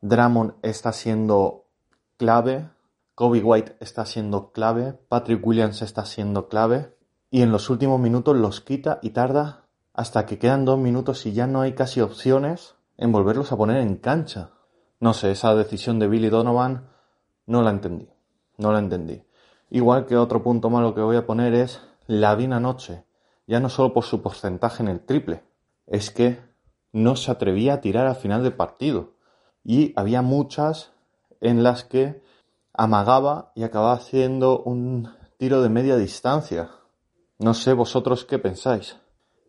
Dramon está siendo clave. Kobe White está siendo clave. Patrick Williams está siendo clave. Y en los últimos minutos los quita y tarda hasta que quedan dos minutos y ya no hay casi opciones en volverlos a poner en cancha. No sé, esa decisión de Billy Donovan no la entendí. No la entendí. Igual que otro punto malo que voy a poner es la Dina Noche. Ya no solo por su porcentaje en el triple, es que no se atrevía a tirar al final del partido. Y había muchas en las que amagaba y acababa haciendo un tiro de media distancia. No sé vosotros qué pensáis.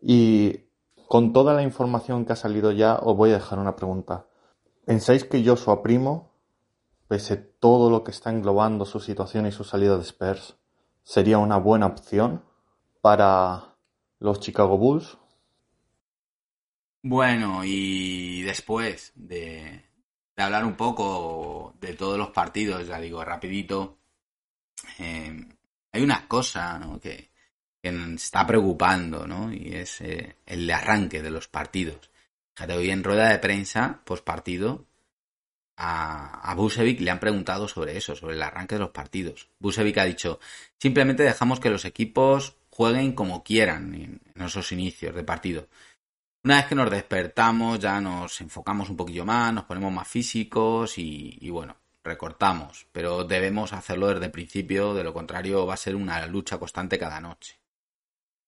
Y con toda la información que ha salido ya, os voy a dejar una pregunta. ¿Pensáis que Joshua Primo, pese todo lo que está englobando su situación y su salida de Spurs, sería una buena opción para los Chicago Bulls? Bueno, y después de, hablar un poco de todos los partidos, ya digo, rapidito, eh, hay una cosa que, está preocupando, ¿no? Y es eh, el arranque de los partidos. Fíjate, hoy en rueda de prensa, post partido, a, a Busevic le han preguntado sobre eso, sobre el arranque de los partidos. Busevic ha dicho, simplemente dejamos que los equipos jueguen como quieran en, esos inicios de partido. Una vez que nos despertamos, ya nos enfocamos un poquillo más, nos ponemos más físicos y, y bueno, recortamos, pero debemos hacerlo desde el principio, de lo contrario va a ser una lucha constante cada noche.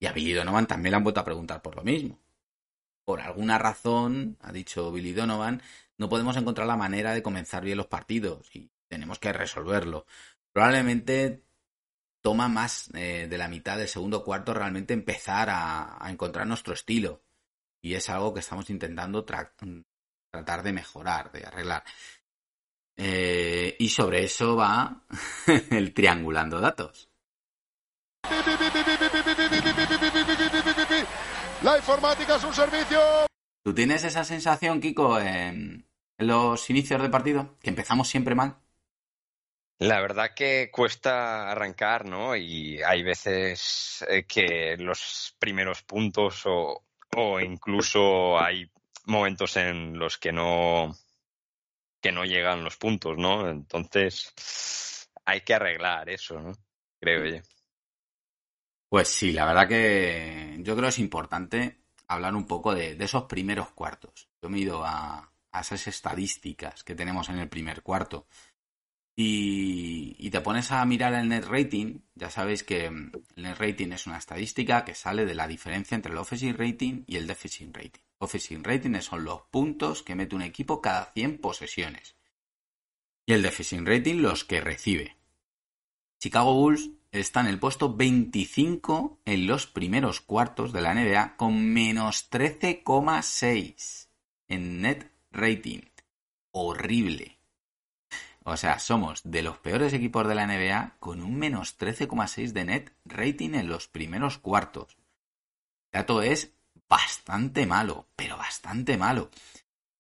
Y a Billy Donovan también le han vuelto a preguntar por lo mismo. Por alguna razón, ha dicho Billy Donovan, no podemos encontrar la manera de comenzar bien los partidos y tenemos que resolverlo. Probablemente toma más eh, de la mitad del segundo cuarto realmente empezar a, encontrar nuestro estilo. Y es algo que estamos intentando tratar de mejorar, de arreglar. Eh, y sobre eso va el triangulando datos. La informática es un servicio. ¿Tú tienes esa sensación, Kiko, en, los inicios de partido? Que empezamos siempre mal. La verdad que cuesta arrancar, ¿no? Y hay veces eh, que los primeros puntos o, o, incluso hay momentos en los que no que no llegan los puntos, ¿no? Entonces hay que arreglar eso, ¿no? Creo yo. Pues sí, la verdad que yo creo que es importante hablar un poco de, esos primeros cuartos. Yo me he ido a, esas estadísticas que tenemos en el primer cuarto. Y, te pones a mirar el net rating, ya sabéis que el net rating es una estadística que sale de la diferencia entre el offensive rating y el defensive rating. Offensive rating son los puntos que mete un equipo cada 100 posesiones. Y el defensive rating los que recibe. Chicago Bulls está en el puesto 25 en los primeros cuartos de la NBA con menos 13,6 en net rating. Horrible. O sea, somos de los peores equipos de la NBA con un menos 13,6 de net rating en los primeros cuartos. El dato es bastante malo, pero bastante malo.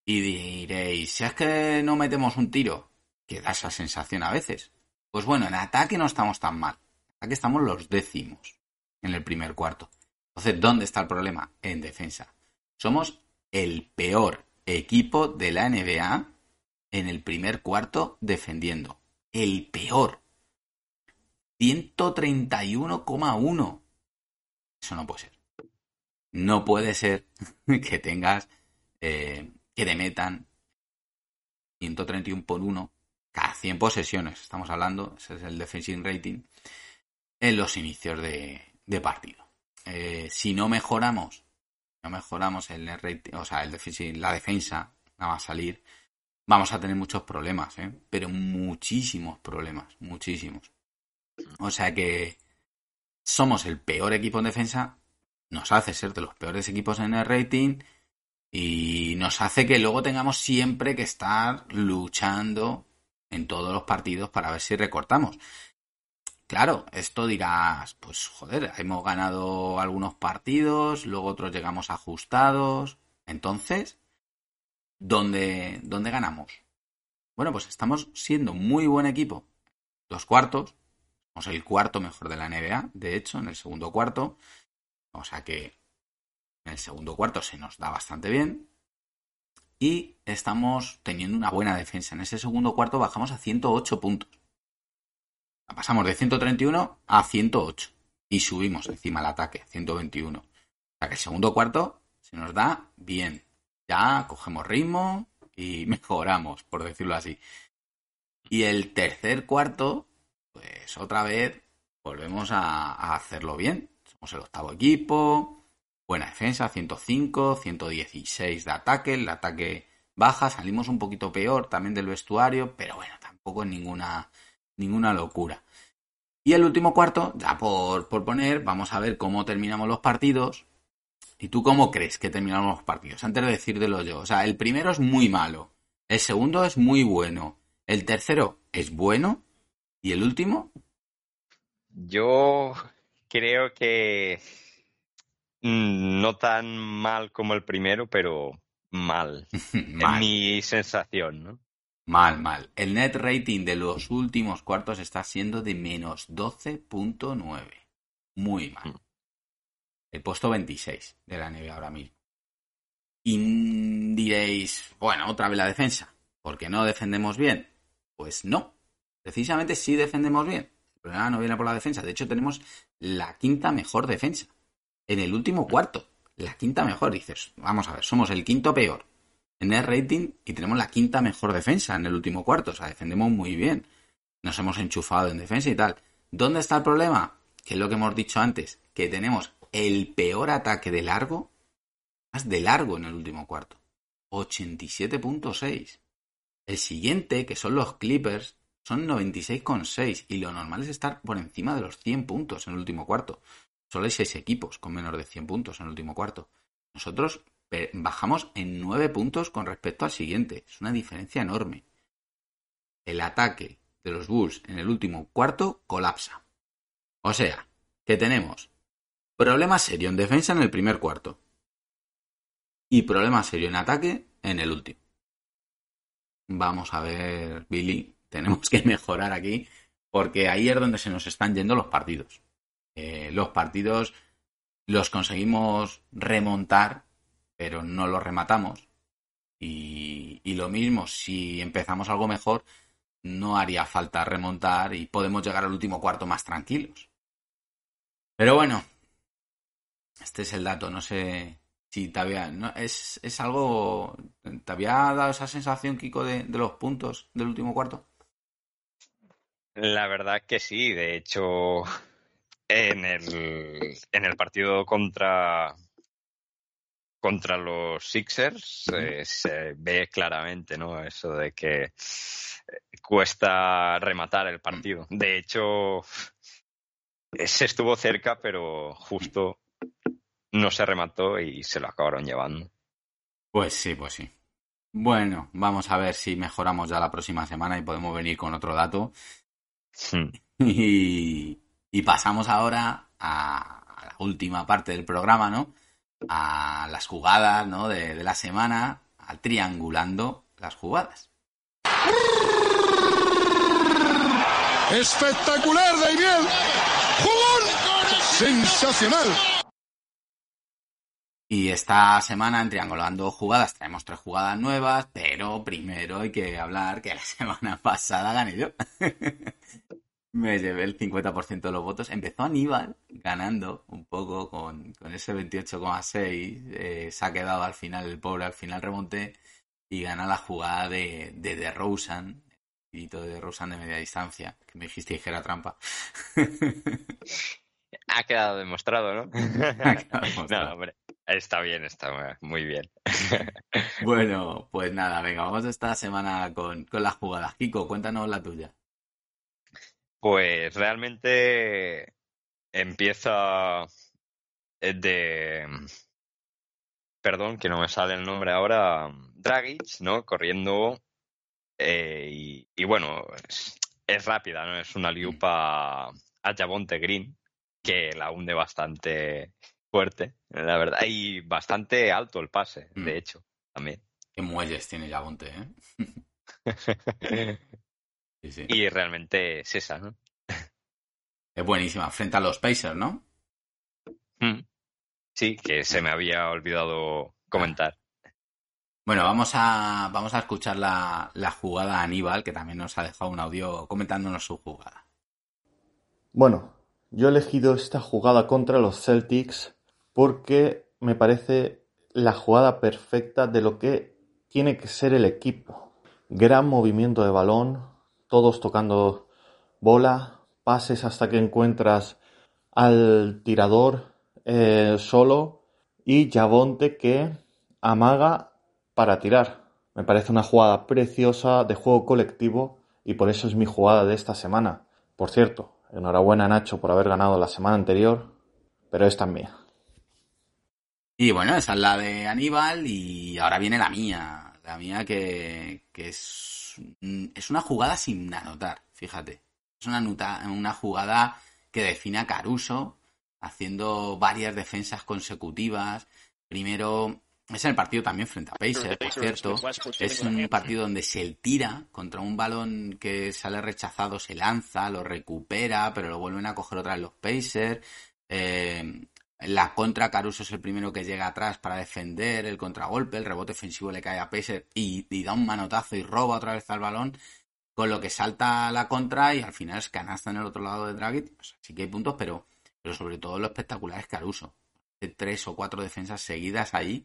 Y diréis, si es que no metemos un tiro, que da esa sensación a veces. Pues bueno, en ataque no estamos tan mal. Aquí estamos los décimos en el primer cuarto. Entonces, ¿dónde está el problema? En defensa. Somos el peor equipo de la NBA en el primer cuarto defendiendo. El peor. 131,1. Eso no puede ser. No puede ser que tengas eh, que te metan 131 por 1 cada 100 posesiones. Estamos hablando, ese es el defensive rating en los inicios de, partido. Eh, si no mejoramos, no mejoramos el o sea, el la defensa, nada más salir, vamos a tener muchos problemas, ¿eh? pero muchísimos problemas, muchísimos. O sea que somos el peor equipo en defensa, nos hace ser de los peores equipos en el rating y nos hace que luego tengamos siempre que estar luchando en todos los partidos para ver si recortamos. Claro, esto dirás, pues joder, hemos ganado algunos partidos, luego otros llegamos ajustados. Entonces, ¿dónde, dónde ganamos? Bueno, pues estamos siendo muy buen equipo. Los cuartos, somos el cuarto mejor de la NBA, de hecho, en el segundo cuarto. O sea que En el segundo cuarto se nos da bastante bien. Y estamos teniendo una buena defensa. En ese segundo cuarto bajamos a 108 puntos. Pasamos de 131 a 108. Y subimos encima el ataque, 121. O sea que el segundo cuarto se nos da bien. Ya cogemos ritmo y mejoramos, por decirlo así. Y el tercer cuarto, pues otra vez volvemos a, hacerlo bien. Somos el octavo equipo, buena defensa, 105, 116 de ataque, el ataque baja, salimos un poquito peor también del vestuario, pero bueno, tampoco es ninguna, ninguna locura. Y el último cuarto, ya por, por poner, vamos a ver cómo terminamos los partidos. ¿Y tú cómo crees que terminamos los partidos? Antes de decírtelo yo. O sea, el primero es muy malo. El segundo es muy bueno. El tercero es bueno. ¿Y el último? Yo creo que mm, no tan mal como el primero, pero mal. mal. mi sensación, ¿no? Mal, mal. El net rating de los últimos cuartos está siendo de menos 12.9. Muy mal. Mm. El puesto 26 de la NBA ahora mismo. Y diréis, bueno, otra vez la defensa. ¿Porque no defendemos bien? Pues no. Precisamente sí defendemos bien. El problema no viene por la defensa. De hecho, tenemos la quinta mejor defensa. En el último cuarto. La quinta mejor. Dices, vamos a ver, somos el quinto peor en el rating y tenemos la quinta mejor defensa en el último cuarto. O sea, defendemos muy bien. Nos hemos enchufado en defensa y tal. ¿Dónde está el problema? Que es lo que hemos dicho antes. Que tenemos el peor ataque de largo. Más de largo en el último cuarto. 87.6. El siguiente, que son los Clippers, son 96,6 y lo normal es estar por encima de los 100 puntos en el último cuarto. Solo hay 6 equipos con menos de 100 puntos en el último cuarto. Nosotros bajamos en 9 puntos con respecto al siguiente. Es una diferencia enorme. El ataque de los Bulls en el último cuarto colapsa. O sea, que tenemos problema serio en defensa en el primer cuarto y problema serio en ataque en el último vamos a ver, Billy, tenemos que mejorar aquí, porque ahí es donde se nos están yendo los partidos. Eh, los partidos los conseguimos remontar, pero no los rematamos. Y, y lo mismo, si empezamos algo mejor, no haría falta remontar y podemos llegar al último cuarto más tranquilos. Pero bueno, este es el dato, no sé Sí, te había, no, es, es algo. ¿Te había dado esa sensación, Kiko, de, de, los puntos del último cuarto? La verdad que sí. De hecho, en el, en el partido contra, contra los Sixers eh, se ve claramente, ¿no? Eso de que cuesta rematar el partido. De hecho, se estuvo cerca, pero justo no se remató y se lo acabaron llevando. Pues sí, pues sí. Bueno, vamos a ver si mejoramos ya la próxima semana y podemos venir con otro dato. Hmm. Y, pasamos ahora a, la última parte del programa, ¿no? A las jugadas, ¿no? De, la semana, a triangulando las jugadas. Espectacular, Daniel. ¡Jugón! Sensacional. Y esta semana en Triangulando Jugadas traemos tres jugadas nuevas, pero primero hay que hablar que la semana pasada gané yo. Me llevé el 50% de los votos. Empezó Aníbal ganando un poco con, ese 28,6. Eh, se ha quedado al final el pobre, al final remonté y gana la jugada de, de, de Rosen, y todo de Rosen de media distancia, que me dijiste que era trampa. Ha quedado demostrado, ¿no? no, hombre. Está bien, está muy bien. bueno, pues nada, venga, vamos esta semana con, con las jugadas. Kiko, cuéntanos la tuya. Pues realmente empieza eh, de. Perdón, que no me sale el nombre ahora. Dragic, ¿no? Corriendo. Eh, y, bueno, es, rápida, ¿no? Es una liupa a Jabonte Green, que la hunde bastante fuerte, la verdad. Y bastante alto el pase, de mm. hecho, también. Qué muelles tiene Yabonte, ¿eh? Y realmente es esa, ¿no? Es buenísima, frente a los Pacers, ¿no? Mm. Sí, que se me había olvidado comentar. Bueno, vamos a, vamos a escuchar la, la jugada a Aníbal, que también nos ha dejado un audio comentándonos su jugada. Bueno, yo he elegido esta jugada contra los Celtics porque me parece la jugada perfecta de lo que tiene que ser el equipo. Gran movimiento de balón, todos tocando bola, pases hasta que encuentras al tirador eh, solo y Javonte que amaga para tirar. Me parece una jugada preciosa de juego colectivo y por eso es mi jugada de esta semana. Por cierto, enhorabuena Nacho por haber ganado la semana anterior, pero esta es mía. Y bueno, esa es la de Aníbal y ahora viene la mía. La mía que, que es, es una jugada sin anotar, fíjate. Es una, una jugada que define a Caruso haciendo varias defensas consecutivas. Primero, es el partido también frente a Pacers, por cierto. Es un partido donde se tira contra un balón que sale rechazado, se lanza, lo recupera, pero lo vuelven a coger otra vez los Pacers. Eh, la contra, Caruso es el primero que llega atrás para defender el contragolpe, el rebote ofensivo le cae a Pacer y, da un manotazo y roba otra vez al balón, con lo que salta la contra y al final es canasta en el otro lado de Dragic. sí que hay puntos, pero, pero sobre todo lo espectacular es Caruso. De tres o cuatro defensas seguidas ahí,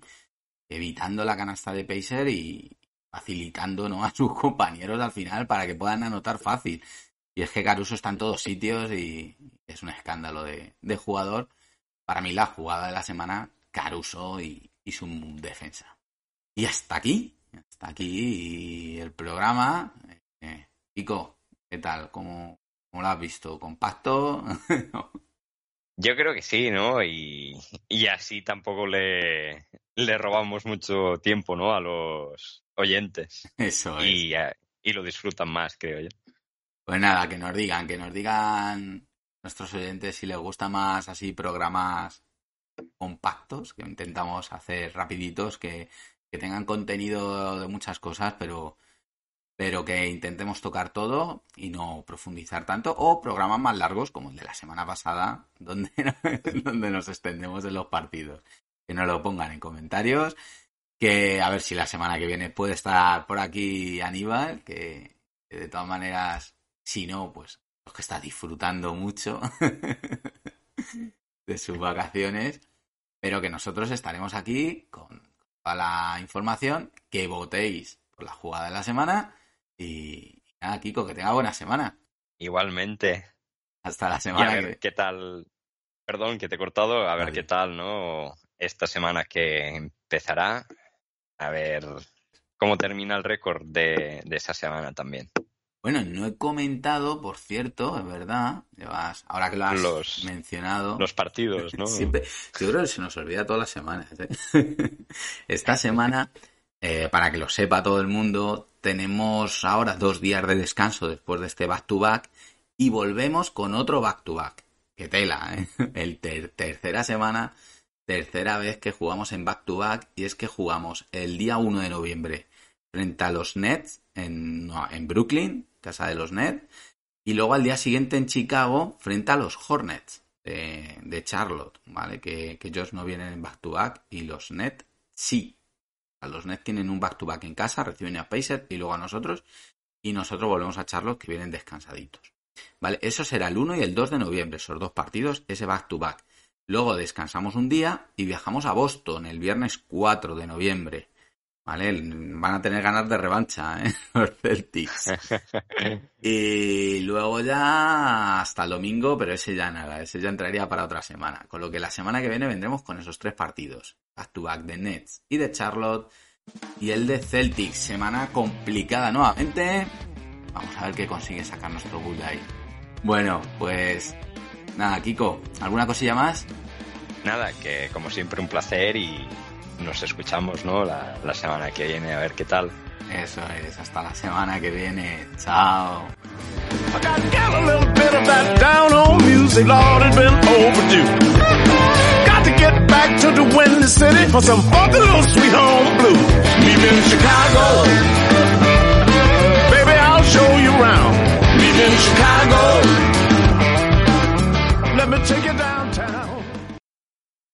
evitando la canasta de Pacer y facilitando ¿no? a sus compañeros al final para que puedan anotar fácil. Y es que Caruso está en todos sitios y es un escándalo de, de jugador para mí la jugada de la semana, Caruso y, su defensa. Y hasta aquí, hasta aquí el programa. Eh, Pico, ¿qué tal? ¿Cómo, lo has visto? ¿Compacto? Yo creo que sí, ¿no? Y, así tampoco le, le robamos mucho tiempo, ¿no? A los oyentes. Eso es. Y, y lo disfrutan más, creo yo. Pues nada, que nos digan, que nos digan nuestros oyentes si les gusta más así programas compactos, que intentamos hacer rapiditos, que, tengan contenido de muchas cosas, pero, pero que intentemos tocar todo y no profundizar tanto, o programas más largos como el de la semana pasada, donde, donde nos extendemos en los partidos. Que nos lo pongan en comentarios, que a ver si la semana que viene puede estar por aquí Aníbal, que de todas maneras, si no, pues que está disfrutando mucho de sus vacaciones, pero que nosotros estaremos aquí con toda la información, que votéis por la jugada de la semana y nada, Kiko, que tenga buena semana. Igualmente. Hasta la semana. a ver qué tal, perdón que te he cortado, a ver qué tal, ¿no? Esta semana que empezará, a ver cómo termina el récord de esa semana también. Bueno, no he comentado, por cierto, es verdad, ahora que lo has mencionado. Los partidos, ¿no? Siempre, yo creo que se nos olvida todas las semanas. ¿eh? Esta semana, eh, para que lo sepa todo el mundo, tenemos ahora dos días de descanso después de este back-to-back y volvemos con otro back-to-back. Qué tela, ¿eh? El tercera semana, tercera vez que jugamos en back-to-back y es que jugamos el día 1 de noviembre frente a los Nets en, en Brooklyn casa de los Nets. Y luego al día siguiente en Chicago, frente a los Hornets de, Charlotte, ¿vale? Que, ellos no vienen en back-to-back y los Nets sí. A los Nets tienen un back-to-back en casa, reciben a Pacers y luego a nosotros. Y nosotros volvemos a Charlotte que vienen descansaditos. ¿Vale? Eso será el 1 y el 2 de noviembre, esos dos partidos, ese back-to-back. -back. Luego descansamos un día y viajamos a Boston el viernes 4 de noviembre. ¿Vale? Van a tener ganas de revancha, ¿eh? Los Celtics. y luego ya hasta el domingo, pero ese ya nada, ese ya entraría para otra semana. Con lo que la semana que viene vendremos con esos tres partidos. Back to back de Nets y de Charlotte. Y el de Celtics. Semana complicada nuevamente. Vamos a ver qué consigue sacar nuestro Bull ahí. Bueno, pues nada, Kiko, ¿alguna cosilla más? Nada, que como siempre un placer y nos escuchamos, ¿no? La, la semana que viene, a ver qué tal. Eso es, hasta la semana que viene. Chao. I got to get a little bit of that down music, Lord, it's been overdue. Got to get back to the windy city for some funky little sweet home blue. Meet me in Chicago. Baby, I'll show you around. Meet me in Chicago. Let me take you down.